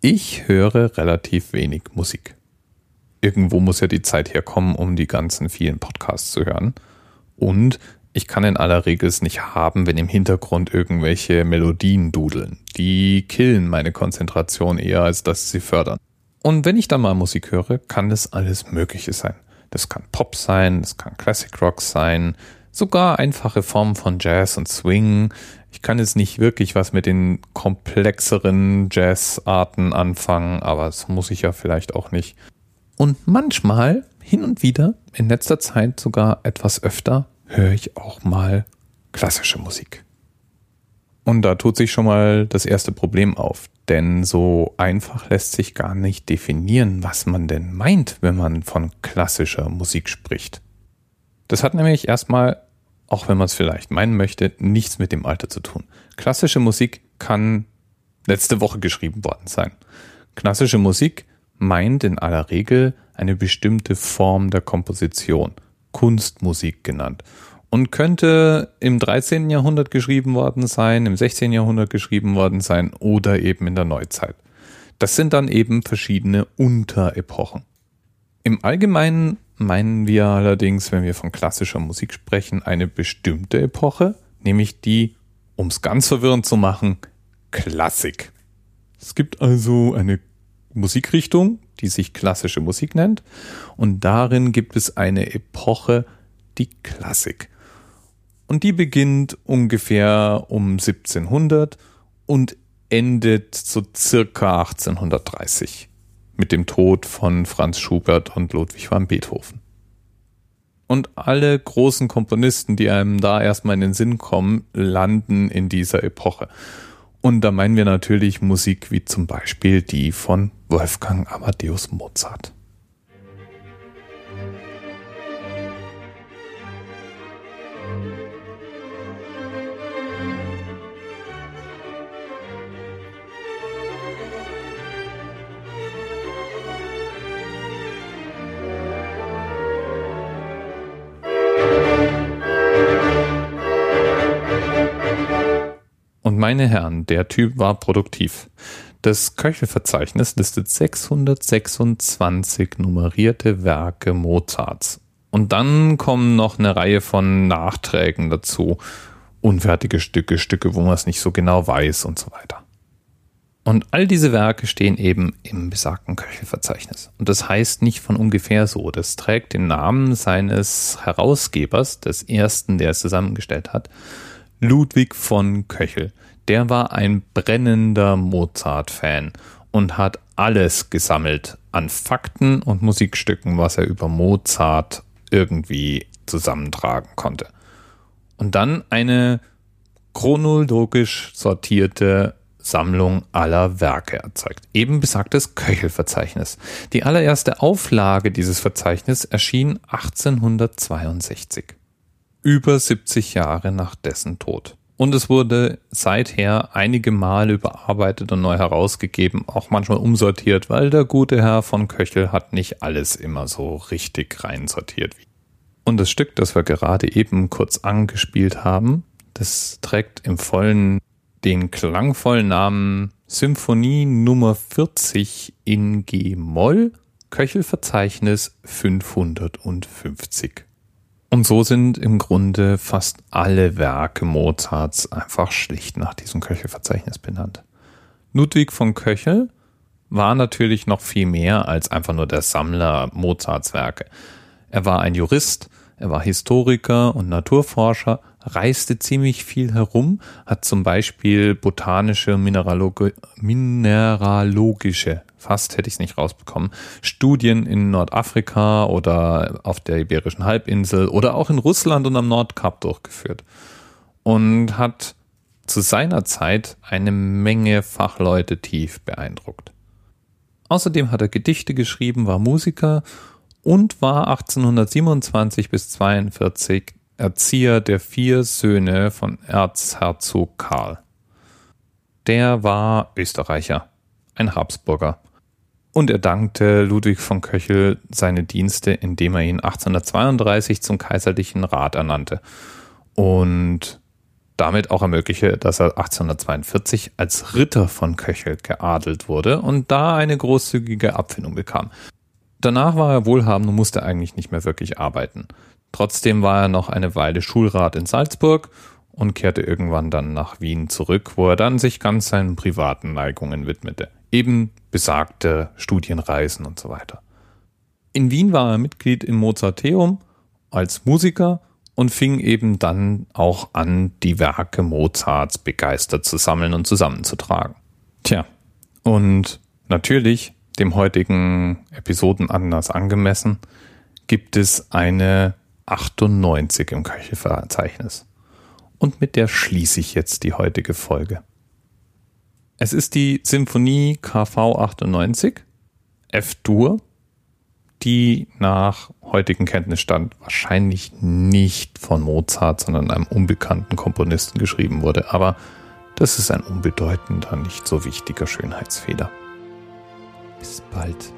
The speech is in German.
Ich höre relativ wenig Musik. Irgendwo muss ja die Zeit herkommen, um die ganzen vielen Podcasts zu hören. Und ich kann in aller Regel es nicht haben, wenn im Hintergrund irgendwelche Melodien dudeln. Die killen meine Konzentration eher, als dass sie fördern. Und wenn ich dann mal Musik höre, kann das alles Mögliche sein. Das kann Pop sein, das kann Classic Rock sein, sogar einfache Formen von Jazz und Swing. Ich kann jetzt nicht wirklich was mit den komplexeren Jazzarten anfangen, aber das muss ich ja vielleicht auch nicht. Und manchmal, hin und wieder, in letzter Zeit sogar etwas öfter, höre ich auch mal klassische Musik. Und da tut sich schon mal das erste Problem auf, denn so einfach lässt sich gar nicht definieren, was man denn meint, wenn man von klassischer Musik spricht. Das hat nämlich erstmal auch wenn man es vielleicht meinen möchte, nichts mit dem Alter zu tun. Klassische Musik kann letzte Woche geschrieben worden sein. Klassische Musik meint in aller Regel eine bestimmte Form der Komposition, Kunstmusik genannt, und könnte im 13. Jahrhundert geschrieben worden sein, im 16. Jahrhundert geschrieben worden sein oder eben in der Neuzeit. Das sind dann eben verschiedene Unterepochen. Im Allgemeinen meinen wir allerdings, wenn wir von klassischer Musik sprechen, eine bestimmte Epoche, nämlich die, um es ganz verwirrend zu machen, Klassik. Es gibt also eine Musikrichtung, die sich klassische Musik nennt, und darin gibt es eine Epoche, die Klassik. Und die beginnt ungefähr um 1700 und endet so circa 1830 mit dem Tod von Franz Schubert und Ludwig van Beethoven. Und alle großen Komponisten, die einem da erstmal in den Sinn kommen, landen in dieser Epoche. Und da meinen wir natürlich Musik wie zum Beispiel die von Wolfgang Amadeus Mozart. Meine Herren, der Typ war produktiv. Das Köchelverzeichnis listet 626 nummerierte Werke Mozarts. Und dann kommen noch eine Reihe von Nachträgen dazu. Unfertige Stücke, Stücke, wo man es nicht so genau weiß und so weiter. Und all diese Werke stehen eben im besagten Köchelverzeichnis. Und das heißt nicht von ungefähr so. Das trägt den Namen seines Herausgebers, des ersten, der es zusammengestellt hat, Ludwig von Köchel der war ein brennender Mozart-Fan und hat alles gesammelt an Fakten und Musikstücken, was er über Mozart irgendwie zusammentragen konnte. Und dann eine chronologisch sortierte Sammlung aller Werke erzeugt. Eben besagtes Köchelverzeichnis. Die allererste Auflage dieses Verzeichnisses erschien 1862. Über 70 Jahre nach dessen Tod. Und es wurde seither einige Male überarbeitet und neu herausgegeben, auch manchmal umsortiert, weil der gute Herr von Köchel hat nicht alles immer so richtig reinsortiert. Und das Stück, das wir gerade eben kurz angespielt haben, das trägt im vollen den klangvollen Namen Symphonie Nummer 40 in G-Moll, Köchelverzeichnis 550. Und so sind im Grunde fast alle Werke Mozarts einfach schlicht nach diesem Köchelverzeichnis benannt. Ludwig von Köchel war natürlich noch viel mehr als einfach nur der Sammler Mozarts Werke. Er war ein Jurist, er war Historiker und Naturforscher, reiste ziemlich viel herum, hat zum Beispiel botanische, mineralogische fast hätte ich es nicht rausbekommen, Studien in Nordafrika oder auf der Iberischen Halbinsel oder auch in Russland und am Nordkap durchgeführt und hat zu seiner Zeit eine Menge Fachleute tief beeindruckt. Außerdem hat er Gedichte geschrieben, war Musiker und war 1827 bis 42 Erzieher der vier Söhne von Erzherzog Karl. Der war Österreicher, ein Habsburger und er dankte Ludwig von Köchel seine Dienste, indem er ihn 1832 zum kaiserlichen Rat ernannte. Und damit auch ermögliche, dass er 1842 als Ritter von Köchel geadelt wurde und da eine großzügige Abfindung bekam. Danach war er wohlhabend und musste eigentlich nicht mehr wirklich arbeiten. Trotzdem war er noch eine Weile Schulrat in Salzburg und kehrte irgendwann dann nach Wien zurück, wo er dann sich ganz seinen privaten Neigungen widmete. Eben besagte Studienreisen und so weiter. In Wien war er Mitglied im Mozarteum als Musiker und fing eben dann auch an, die Werke Mozarts begeistert zu sammeln und zusammenzutragen. Tja, und natürlich, dem heutigen Episodenanlass angemessen, gibt es eine 98 im Köchelverzeichnis. Und mit der schließe ich jetzt die heutige Folge. Es ist die Symphonie KV 98, F-Dur, die nach heutigem Kenntnisstand wahrscheinlich nicht von Mozart, sondern einem unbekannten Komponisten geschrieben wurde. Aber das ist ein unbedeutender, nicht so wichtiger Schönheitsfehler. Bis bald.